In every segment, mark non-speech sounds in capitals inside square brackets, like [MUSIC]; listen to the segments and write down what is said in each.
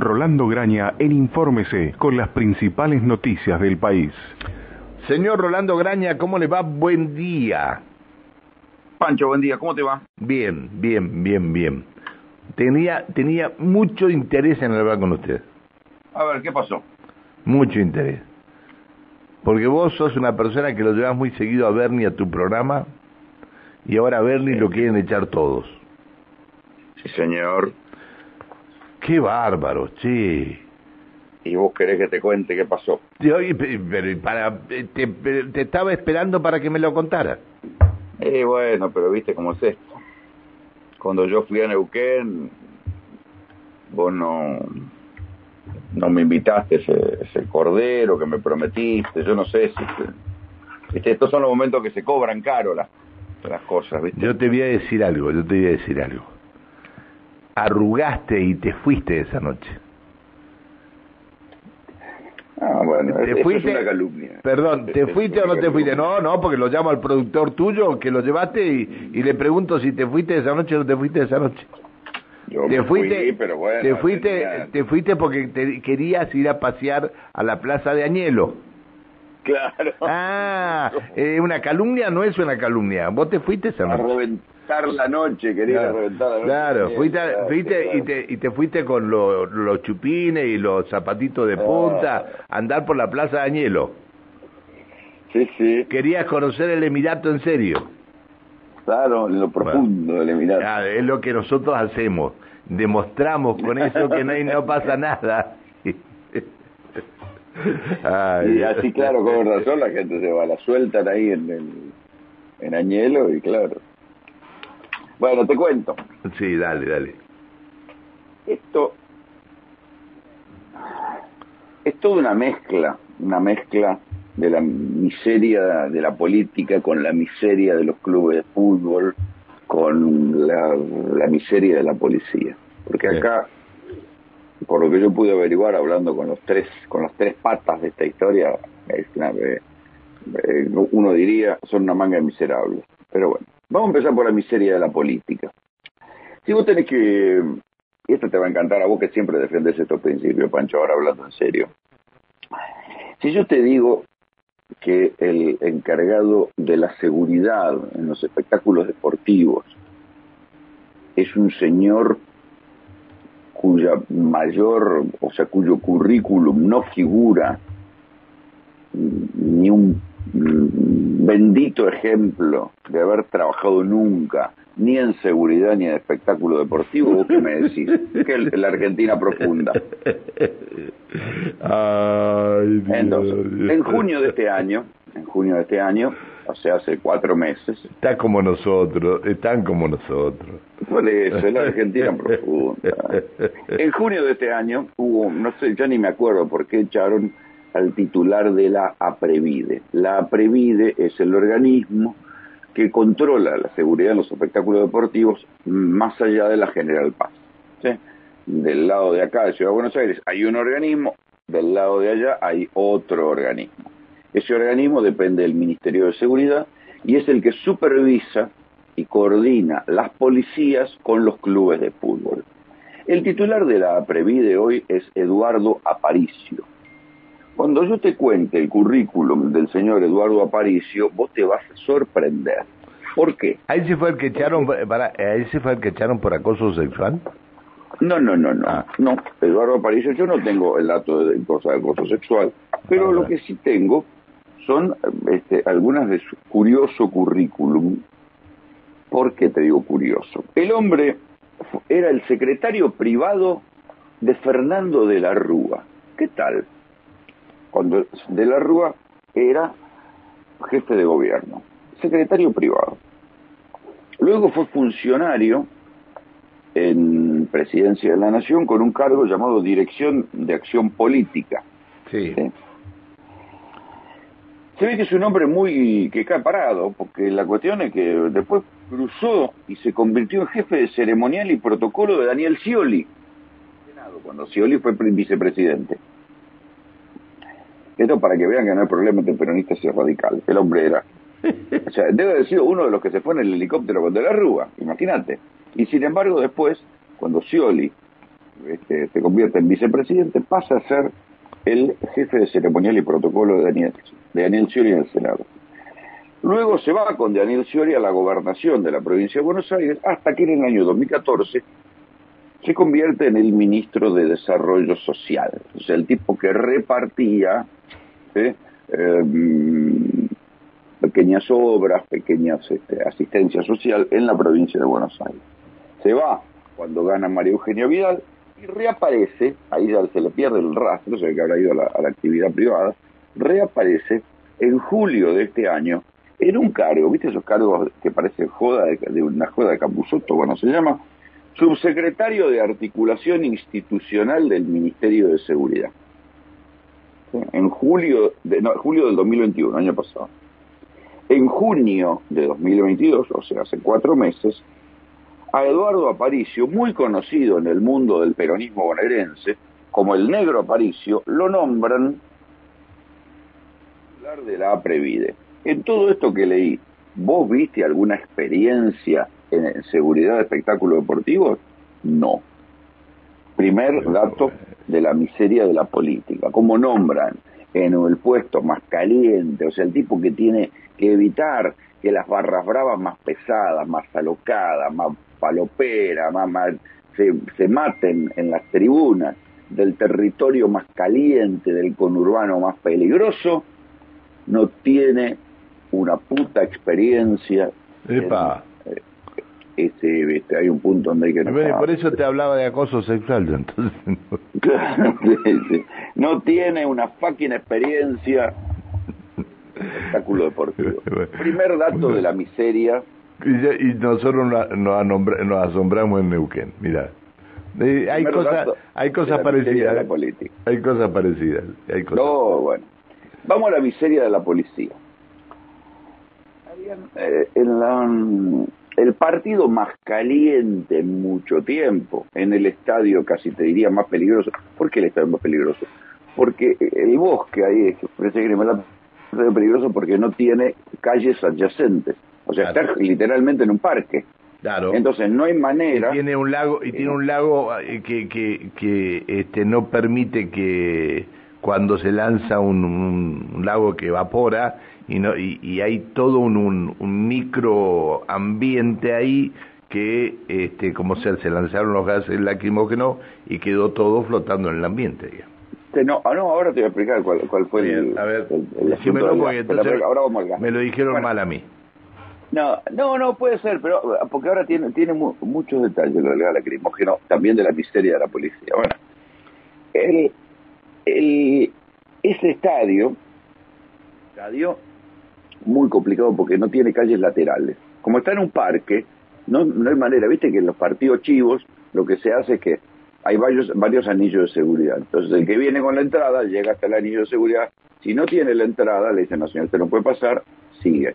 Rolando Graña en Infórmese con las principales noticias del país. Señor Rolando Graña, ¿cómo le va? Buen día. Pancho, buen día, ¿cómo te va? Bien, bien, bien, bien. Tenía, tenía mucho interés en hablar con usted. A ver, ¿qué pasó? Mucho interés. Porque vos sos una persona que lo llevas muy seguido a Bernie a tu programa y ahora a Bernie lo quieren echar todos. Sí, señor. Qué bárbaro, che. ¿Y vos querés que te cuente qué pasó? Yo, pero para, te, te estaba esperando para que me lo contara. Eh, bueno, pero viste cómo es esto. Cuando yo fui a Neuquén, vos no, no me invitaste ese, ese cordero que me prometiste, yo no sé si... Viste, estos son los momentos que se cobran caro las, las cosas, ¿viste? Yo te voy a decir algo, yo te voy a decir algo. Arrugaste y te fuiste esa noche. Ah, bueno, ¿Te eso fuiste? es una calumnia. Perdón, ¿te Es fuiste o no te fuiste? No, no, porque lo llamo al productor tuyo que lo llevaste y, y le pregunto si te fuiste esa noche o no te fuiste esa noche. Yo Te fuiste, fui, pero bueno, te fuiste, tenía- te fuiste porque te querías ir a pasear a la plaza de Añelo. Claro. Ah, eh, una calumnia no es una calumnia. Vos te fuiste esa a reventar la noche, quería Claro, reventar la noche. claro, fuiste, claro, fuiste claro. y, te, y te fuiste con lo- los chupines y los zapatitos de Ah. punta a andar por la plaza de Añelo. Sí, sí, Querías conocer el Emirato en serio. claro, en lo profundo del Emirato. Ah, es lo que nosotros hacemos. Demostramos con eso que no, no pasa nada. Ay, y así, claro, con razón, la gente se va, la sueltan ahí en, el, en Añelo y claro. Bueno, te cuento. Sí, dale, dale. Esto es toda una mezcla, una mezcla de la miseria de la política con la miseria de los clubes de fútbol, con la, la miseria de la policía. Porque acá, por lo que yo pude averiguar hablando con los tres, con las tres patas de esta historia, es una- eh, eh, uno diría son una manga de miserables. Pero bueno, vamos a empezar por la miseria de la política. Si vos tenés que y esto te va a encantar a vos que siempre defendes estos principios, Pancho, ahora hablando en serio. Si yo te digo que el encargado de la seguridad en los espectáculos deportivos es un señor cuya mayor, o sea, cuyo currículum no figura ni un bendito ejemplo de haber trabajado nunca ni en seguridad ni en espectáculo deportivo, ¿vos qué me decís? [LAUGHS] Que es la Argentina profunda. Ay, Dios. Entonces, en junio de este año, en junio de este año, o sea, hace cuatro meses, Está como nosotros, están como nosotros. eso, es la Argentina profunda. En junio de este año hubo, no sé, ya ni me acuerdo por qué echaron al titular de la APREVIDE. La APREVIDE es el organismo que controla la seguridad en los espectáculos deportivos más allá de la General Paz. ¿sí? Del lado de acá de Ciudad de Buenos Aires hay un organismo, del lado de allá hay otro organismo. Ese organismo depende del Ministerio de Seguridad y es el que supervisa y coordina las policías con los clubes de fútbol. El titular de la Previde hoy es Eduardo Aparicio. Cuando yo te cuente el currículum del señor Eduardo Aparicio, vos te vas a sorprender. ¿Por qué? Ahí se fue el que echaron, para, ahí se fue el que echaron por acoso sexual. No, no, no, no. Ah. No, Eduardo Aparicio, yo no tengo el dato de cosa de acoso sexual, pero Ah. lo que sí tengo son este, algunas de su curioso currículum. ¿Por qué te digo curioso? El hombre era el secretario privado de Fernando de la Rúa. ¿Qué tal? Cuando de la Rúa era jefe de gobierno, secretario privado. Luego fue funcionario en Presidencia de la Nación con un cargo llamado Dirección de Acción Política. Sí. ¿sí? Se ve que es un hombre muy que cae parado, porque la cuestión es que después cruzó y se convirtió en jefe de ceremonial y protocolo de Daniel Scioli, cuando Scioli fue pre- vicepresidente. Esto para que vean que no hay problema entre peronistas y radicales. El hombre era. O sea, debe haber sido uno de los que se fue en el helicóptero con De la Rúa, imagínate. Y sin embargo, después, cuando Scioli este, se convierte en vicepresidente, pasa a ser el jefe de ceremonial y protocolo de Daniel, de Daniel Scioli en el Senado. Luego se va con Daniel Scioli a la gobernación de la provincia de Buenos Aires hasta que en el año 2014 se convierte en el ministro de Desarrollo Social, o sea, el tipo que repartía ¿eh? Em, pequeñas obras, pequeñas este, asistencia social en la provincia de Buenos Aires. Se va cuando gana María Eugenia Vidal y reaparece, ahí ya se le pierde el rastro, se ve que habrá ido a la, actividad privada, reaparece en julio de este año en un cargo, ¿viste esos cargos que parecen joda de, una joda de Capuzoto? Bueno, se llama subsecretario de Articulación Institucional del Ministerio de Seguridad. En julio, de, julio del 2021, año pasado. En junio de 2022, o sea, hace cuatro meses, a Eduardo Aparicio, muy conocido en el mundo del peronismo bonaerense, como el negro Aparicio, lo nombran de la Previde. En todo esto que leí, ¿vos viste alguna experiencia en seguridad de espectáculos deportivos? No. Primer dato de la miseria de la política. ¿Cómo nombran en el puesto más caliente? O sea, el tipo que tiene que evitar que las barras bravas más pesadas, más alocadas, más palopera, más, se, se maten en las tribunas del territorio más caliente, del conurbano más peligroso, no tiene una puta experiencia. Epa. Este, este, hay un punto donde hay que... por eso te hablaba de acoso sexual, [LAUGHS] entonces... [LAUGHS] no tiene una fucking experiencia espectáculo deportivo. [LAUGHS] Primer dato de la miseria y, nosotros nos, asombramos en Neuquén, mira. Eh, hay, cosas, hay cosas parecidas. Hay cosas parecidas. Hay cosas no, bueno. Vamos a la miseria de la policía. Eh, en el partido más caliente en mucho tiempo, en el estadio casi te diría más peligroso. ¿Por qué el estadio más peligroso? Porque el bosque ahí es peligroso porque no tiene calles adyacentes. O sea, está literalmente en un parque. Claro. Entonces no hay manera. Y tiene un lago y tiene un lago eh, que que, que este no permite que cuando se lanza un, un, lago que evapora y no y, y hay todo un, un, un micro ambiente ahí que este como se, se lanzaron los gases lacrimógenos y quedó todo flotando en el ambiente digamos. No, ah, no, ahora te voy a explicar cuál, cuál fue el, a ver, el, ahora vamos me lo dijeron mal a mí. No, no, no puede ser, pero porque ahora tiene, tiene muchos detalles lo del lacrimógeno, también de la miseria de la policía. Bueno, el, el, ese estadio, estadio muy complicado porque no tiene calles laterales. Como está en un parque, no, no hay manera, viste que en los partidos chivos lo que se hace es que hay varios, varios anillos de seguridad. Entonces el que viene con la entrada llega hasta el anillo de seguridad. Si no tiene la entrada, le dicen, no señor, usted no puede pasar, sigue.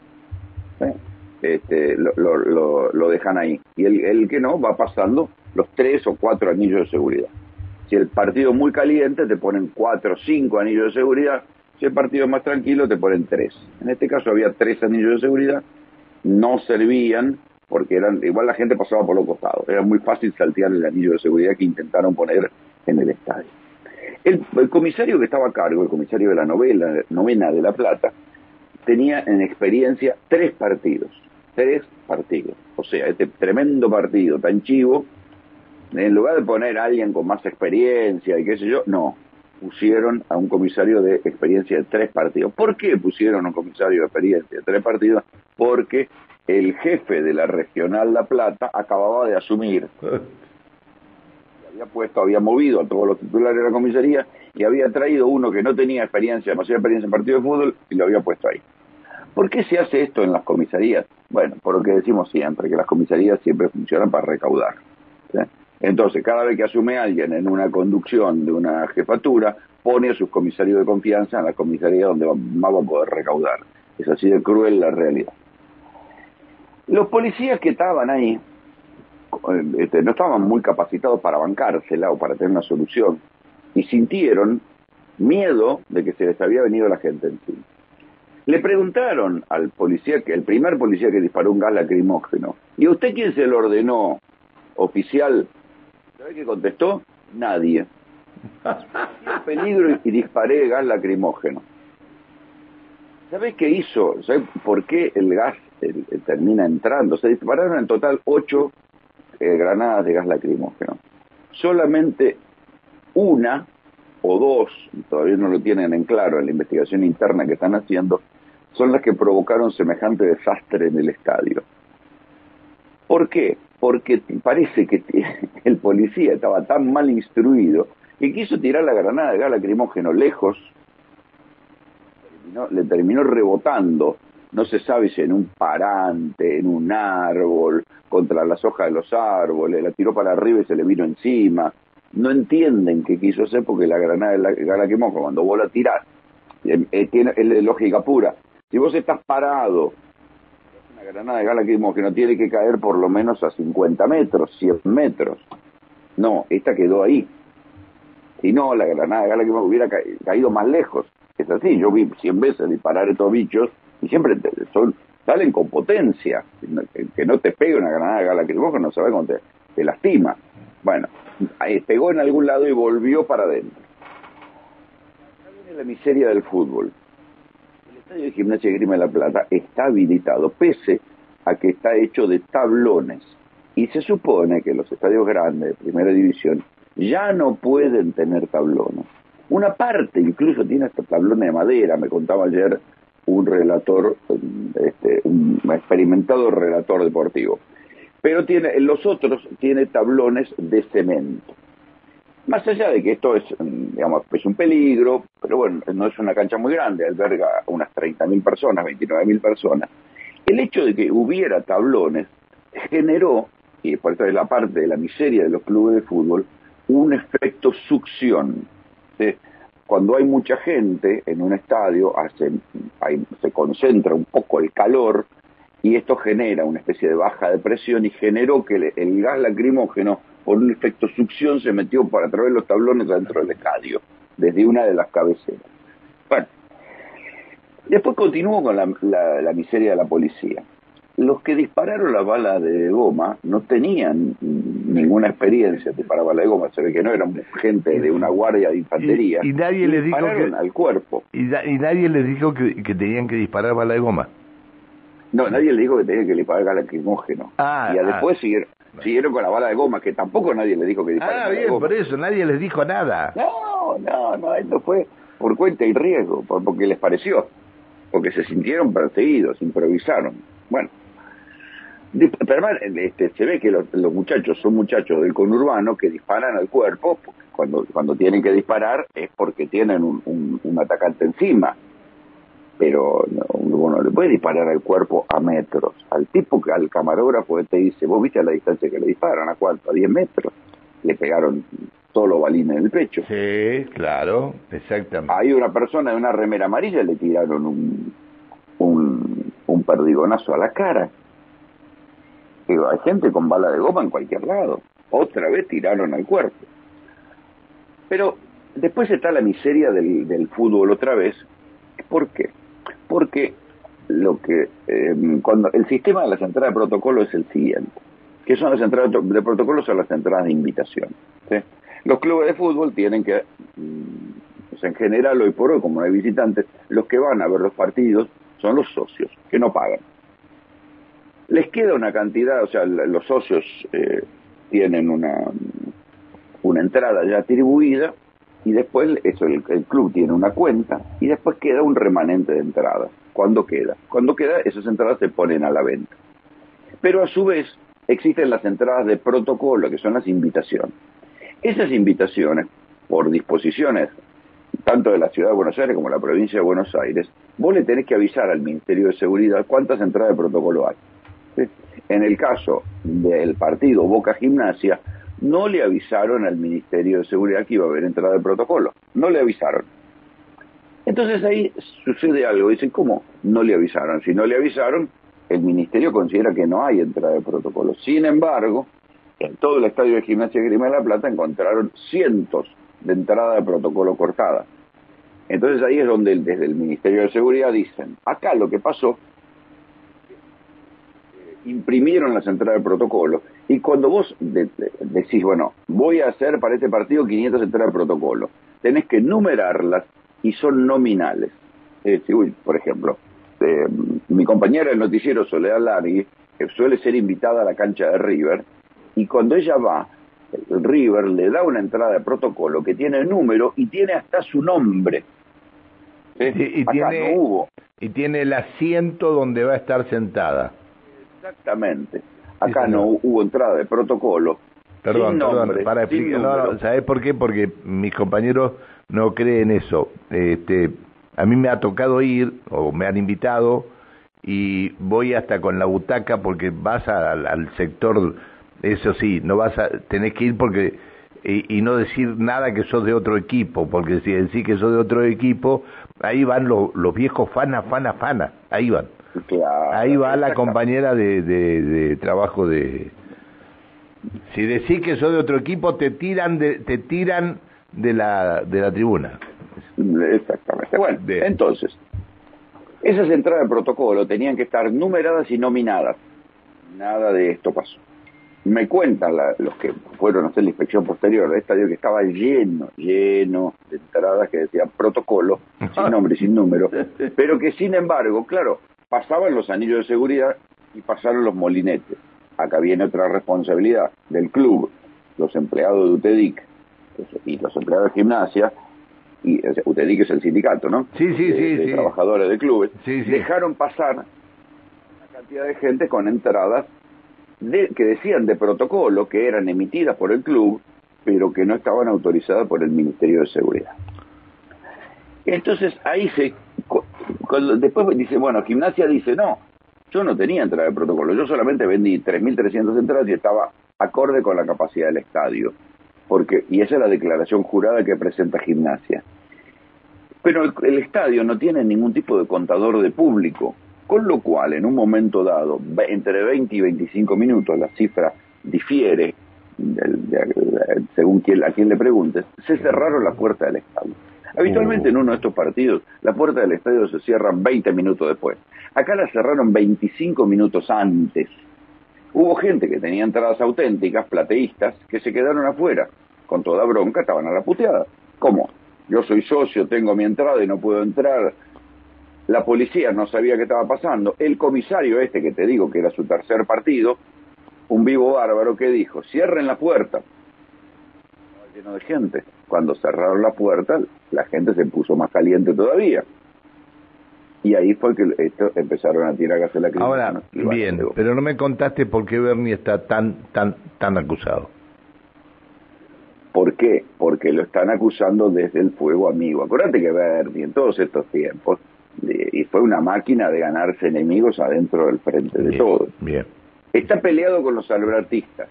Este, lo, lo, lo, dejan ahí. Y el, el, que no va pasando los tres o cuatro anillos de seguridad. Si el partido es muy caliente, te ponen cuatro o cinco anillos de seguridad. Si el partido es más tranquilo, te ponen tres. En este caso había tres anillos de seguridad. No servían porque eran igual la gente pasaba por los costados. Era muy fácil saltear el anillo de seguridad que intentaron poner en el estadio. El, el comisario que estaba a cargo, el comisario de la novela, novena de La Plata, tenía en experiencia tres partidos tres partidos. O sea, este tremendo partido tan chivo, en lugar de poner a alguien con más experiencia y qué sé yo, no, pusieron a un comisario de experiencia de tres partidos. ¿Por qué pusieron a un comisario de experiencia de tres partidos? Porque el jefe de la regional La Plata acababa de asumir. [LAUGHS] había puesto, había movido a todos los titulares de la comisaría y había traído uno que no tenía experiencia, demasiada experiencia en partido de fútbol y lo había puesto ahí. ¿Por qué se hace esto en las comisarías? Bueno, por lo que decimos siempre, que las comisarías siempre funcionan para recaudar. Entonces, cada vez que asume alguien en una conducción de una jefatura, pone a sus comisarios de confianza en la comisaría donde más va a poder recaudar. Es así de cruel la realidad. Los policías que estaban ahí este, no estaban muy capacitados para bancársela o para tener una solución y sintieron miedo de que se les había venido la gente encima. Le preguntaron al policía, el primer policía que disparó un gas lacrimógeno, ¿y usted quién se lo ordenó, oficial? ¿Sabe qué contestó? Nadie. [LAUGHS] peligro y disparé gas lacrimógeno. ¿Sabes qué hizo? ¿Sabes por qué el gas termina entrando? Se dispararon en total ocho eh, granadas de gas lacrimógeno. Solamente una o dos, todavía no lo tienen en claro en la investigación interna que están haciendo, son las que provocaron semejante desastre en el estadio. ¿Por qué? Porque parece que [LAUGHS] el policía estaba tan mal instruido que quiso tirar la granada de gas lacrimógeno lejos, le terminó rebotando, no se sabe si en un parante, en un árbol, contra las hojas de los árboles, la tiró para arriba y se le vino encima. No entienden qué quiso hacer porque la granada de gas lacrimógeno, cuando vos la tirás, eh, eh, tiene lógica pura. Si vos estás parado una granada de gas no tiene que caer por lo menos a 50 metros, 100 metros. No, esta quedó ahí. Si no, la granada de gas hubiera caído más lejos. Es así, yo vi 100 veces disparar estos bichos y siempre son, salen con potencia. Que no te pegue una granada de gas no sabes cómo te, te lastima. Bueno, pegó en algún lado y volvió para adentro. la miseria del fútbol estadio de Gimnasia de Grima de la Plata está habilitado, pese a que está hecho de tablones. Y se supone que los estadios grandes de primera división ya no pueden tener tablones. Una parte incluso tiene hasta tablones de madera, me contaba ayer un relator, este, un experimentado relator deportivo. Pero tiene, los otros tiene tablones de cemento. Más allá de que esto es, mm, digamos, es un peligro, pero bueno, no es una cancha muy grande, alberga unas 30.000 personas, 29.000 personas. El hecho de que hubiera tablones generó, y por eso es la parte de la miseria de los clubes de fútbol, un efecto succión. Cuando hay mucha gente en un estadio, se concentra un poco el calor y esto genera una especie de baja de presión y generó que el gas lacrimógeno por un efecto succión se metió para través de los tablones dentro del estadio, desde una de las cabeceras. Bueno, después continuó con la, miseria de la policía. Los que dispararon las balas de goma no tenían ninguna experiencia de disparar balas de goma, se ve que no eran gente de una guardia de infantería. Y, nadie les dijo que, al cuerpo. Y, nadie les dijo que, tenían que disparar balas de goma. No, nadie les dijo que tenían que disparar lacrimógeno. Ah, y después ah. siguieron, Siguieron con la bala de goma, que tampoco nadie le dijo que disparara. Ah, bien, por eso, nadie les dijo nada. No, no, no, esto fue por cuenta y riesgo, porque les pareció, porque se sintieron perseguidos, improvisaron. Bueno, pero este, se ve que los, muchachos son muchachos del conurbano que disparan al cuerpo, cuando, cuando tienen que disparar es porque tienen un, un atacante encima pero uno le puede disparar al cuerpo a metros. Al tipo al camarógrafo te dice, vos viste a la distancia que le disparan, ¿a cuánto? A 10 metros. Le pegaron todos los balines en el pecho. Sí, claro, exactamente. Hay una persona de una remera amarilla le tiraron un, un, un perdigonazo a la cara. Digo, hay gente con bala de goma en cualquier lado. Otra vez tiraron al cuerpo. Pero después está la miseria del, del fútbol otra vez. ¿Por qué? Porque lo que eh, cuando el sistema de las entradas de protocolo es el siguiente, que son las entradas de protocolo son las entradas de invitación. Los clubes de fútbol tienen que, mm, en general hoy por hoy, como no hay visitantes, los que van a ver los partidos son los socios, que no pagan. Les queda una cantidad, o sea, los socios eh, tienen una, una entrada ya atribuida y después eso, el, club tiene una cuenta y después queda un remanente de entradas. ¿Cuándo queda? Cuando queda, esas entradas se ponen a la venta. Pero a su vez existen las entradas de protocolo, que son las invitaciones. Esas invitaciones, por disposiciones tanto de la Ciudad de Buenos Aires como de la provincia de Buenos Aires, vos le tenés que avisar al Ministerio de Seguridad cuántas entradas de protocolo hay. En el caso del partido Boca Gimnasia, no le avisaron al Ministerio de Seguridad que iba a haber entrada de protocolo. No le avisaron. Entonces ahí sucede algo. Dicen, ¿cómo no le avisaron? Si no le avisaron, el Ministerio considera que no hay entrada de protocolo. Sin embargo, en todo el estadio de gimnasia Grima de la Plata encontraron cientos de entradas de protocolo cortadas. Entonces ahí es donde desde el Ministerio de Seguridad dicen, acá lo que pasó imprimieron las entradas de protocolo. Y cuando vos decís, bueno, voy a hacer para este partido 500 entradas de protocolo, tenés que numerarlas y son nominales. Es decir, por ejemplo, eh, mi compañera del noticiero Soledad Largui, que suele ser invitada a la cancha de River, y cuando ella va, River le da una entrada de protocolo que tiene número y tiene hasta su nombre. y, tiene, hubo. Y tiene el asiento donde va a estar sentada. Exactamente. Acá no hubo entrada de protocolo. Perdón, perdón, para explicar, ¿sabes por qué? Porque mis compañeros no creen eso. Este, a mí me ha tocado ir, o me han invitado, y voy hasta con la butaca porque vas al sector eso sí, no vas a, tenés que ir porque y, no decir nada que sos de otro equipo, porque si decís que sos de otro equipo, ahí van los, los viejos fana, fana, fana, ahí van. Ahí va la compañera de, de, trabajo de... Si decís que sos de otro equipo, te tiran de, te tiran de la, de la tribuna. Exactamente. Bueno, entonces, esas entradas de protocolo tenían que estar numeradas y nominadas. Nada de esto pasó me cuentan los que fueron a hacer la inspección posterior del estadio que estaba lleno, lleno de entradas que decían protocolo, sin [LAUGHS] nombre y sin número, pero que sin embargo, claro, pasaban los anillos de seguridad y pasaron los molinetes. Acá viene otra responsabilidad del club, los empleados de UTEDIC y los empleados de gimnasia, y UTEDIC es el sindicato, ¿no? Sí, sí, sí. De trabajadores de clubes, dejaron pasar una cantidad de gente con entradas que decían de protocolo que eran emitidas por el club, pero que no estaban autorizadas por el Ministerio de Seguridad. Entonces ahí se, después dice, bueno, Gimnasia dice, no, yo no tenía entrada de protocolo, yo solamente vendí 3.300 entradas y estaba acorde con la capacidad del estadio, porque y esa es la declaración jurada que presenta Gimnasia. Pero el estadio no tiene ningún tipo de contador de público, con lo cual, en un momento dado, entre 20 y 25 minutos, la cifra difiere según a quien le preguntes, se cerraron las puertas del estadio. Habitualmente en uno de estos partidos, la puerta del estadio se cierra 20 minutos después. Acá la cerraron 25 minutos antes. Hubo gente que tenía entradas auténticas, plateístas, que se quedaron afuera. Con toda bronca estaban a la puteada. ¿Cómo? Yo soy socio, tengo mi entrada y no puedo entrar la policía no sabía qué estaba pasando, el comisario este que te digo que era su tercer partido, un vivo bárbaro que dijo, cierren la puerta. Lleno de gente. Cuando cerraron la puerta, la gente se puso más caliente todavía. Y ahí fue que esto empezaron a tirar gas a la Ahora, bien, pero no me contaste por qué Bernie está tan, tan, tan acusado. ¿Por qué? Porque lo están acusando desde el fuego amigo. Acuérdate que Bernie en todos estos tiempos y fue una máquina de ganarse enemigos adentro del frente de todo. Bien. Está peleado con los albertistas.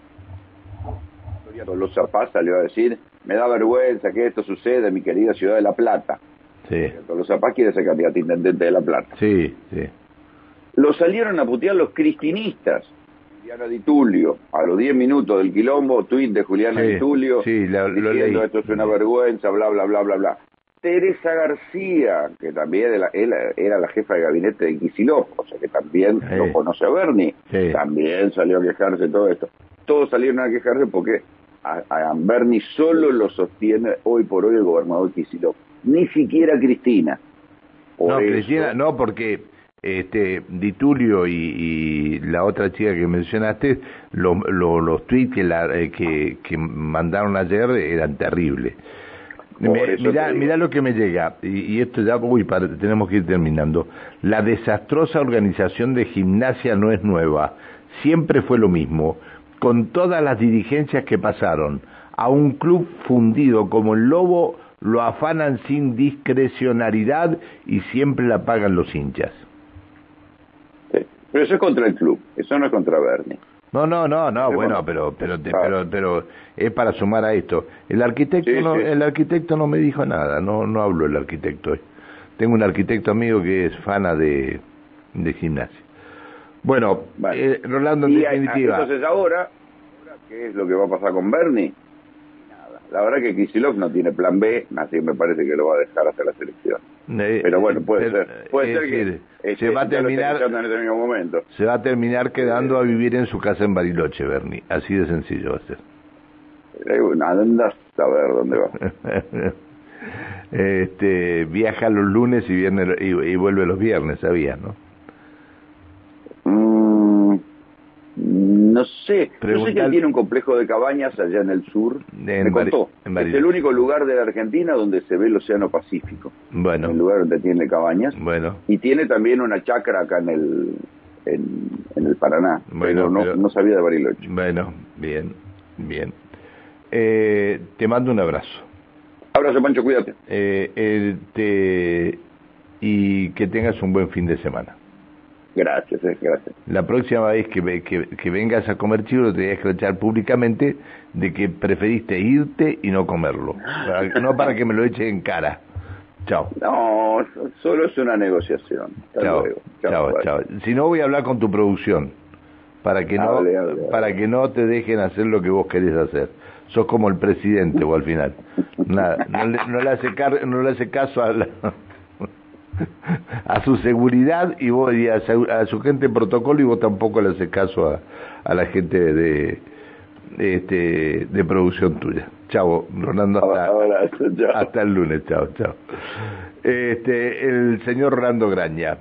Los Zapaz salió a decir, me da vergüenza que esto suceda en mi querida ciudad de La Plata. Sí. Los Zapaz quiere ser candidato a intendente de La Plata. Sí, sí. Lo salieron a putear los cristinistas. Juliana Di Tulio, a los 10 minutos del quilombo, tuit de Juliana Di Tulio, sí, diciendo esto es una vergüenza, bla, bla, bla, bla, bla. Teresa García, que también era, la jefa de gabinete de Kicillof, o sea que también lo conoce a Bernie, también salió a quejarse todo esto. Todos salieron a quejarse porque a, Bernie solo lo sostiene hoy por hoy el gobernador Kicillof, ni siquiera Cristina. no, Cristina, no, porque este Ditulio y, la otra chica que mencionaste, los tweets que, la, eh, que, que mandaron ayer eran terribles mirá, lo que me llega, y, esto ya, uy, tenemos que ir terminando. La desastrosa organización de gimnasia no es nueva, siempre fue lo mismo, con todas las dirigencias que pasaron. A un club fundido como el Lobo lo afanan sin discrecionalidad y siempre la pagan los hinchas. pero eso es contra el club, eso no es contra Bernie. No, no, no, no, bueno, pero pero pero pero es para sumar a esto. El arquitecto no el arquitecto no me dijo nada, no no hablo el arquitecto. Tengo un arquitecto amigo que es fana de de gimnasia. Bueno, eh, Rolando en definitiva. Entonces ahora, ¿qué es lo que va a pasar con Bernie? Nada. la verdad que Kisilov no tiene plan B, así que me parece que lo va a dejar hasta la selección. Eh, Pero bueno, puede eh, ser, puede ser que este, va a terminar en este mismo momento. se va a terminar quedando a vivir en su casa en Bariloche, Bernie. Así de sencillo va a ser. Eh, bueno, Anda a ver dónde va. [LAUGHS] este viaja los lunes y viernes y, y vuelve los viernes, sabías, ¿no? Sé, yo sé que él tiene un complejo de cabañas allá en el sur. En me contó. en es el único lugar de la Argentina donde se ve el Océano Pacífico. El Bueno, lugar donde tiene cabañas. bueno, Y tiene también una chacra acá en el en, en el Paraná. Bueno, pero no, pero- no sabía de Bariloche. bueno, bien, bien. Eh, te mando un abrazo. Abrazo, Pancho, cuídate. Eh, eh, te- y que tengas un buen fin de semana. Gracias, eh, gracias. La próxima vez que, que, que vengas a comer chivo te voy a escrachar públicamente de que preferiste irte y no comerlo. Para- no para que me lo eche en cara. Chao. No, solo es una negociación. Hasta Chao, luego. chao, chao. Si no voy a hablar con tu producción para que no Hable, hable, hable. para que no te dejen hacer lo que vos querés hacer. Sos como el presidente o al final. Nada, no, le, no le hace car- no le hace caso a la- [LAUGHS] a su seguridad y vos y a, su- a su gente de protocolo y vos tampoco le haces caso a, a la gente de este de producción tuya. Chao, Rolando hasta, Abrazo, chao. hasta el lunes, chao, chao. Este, el señor Rolando Graña.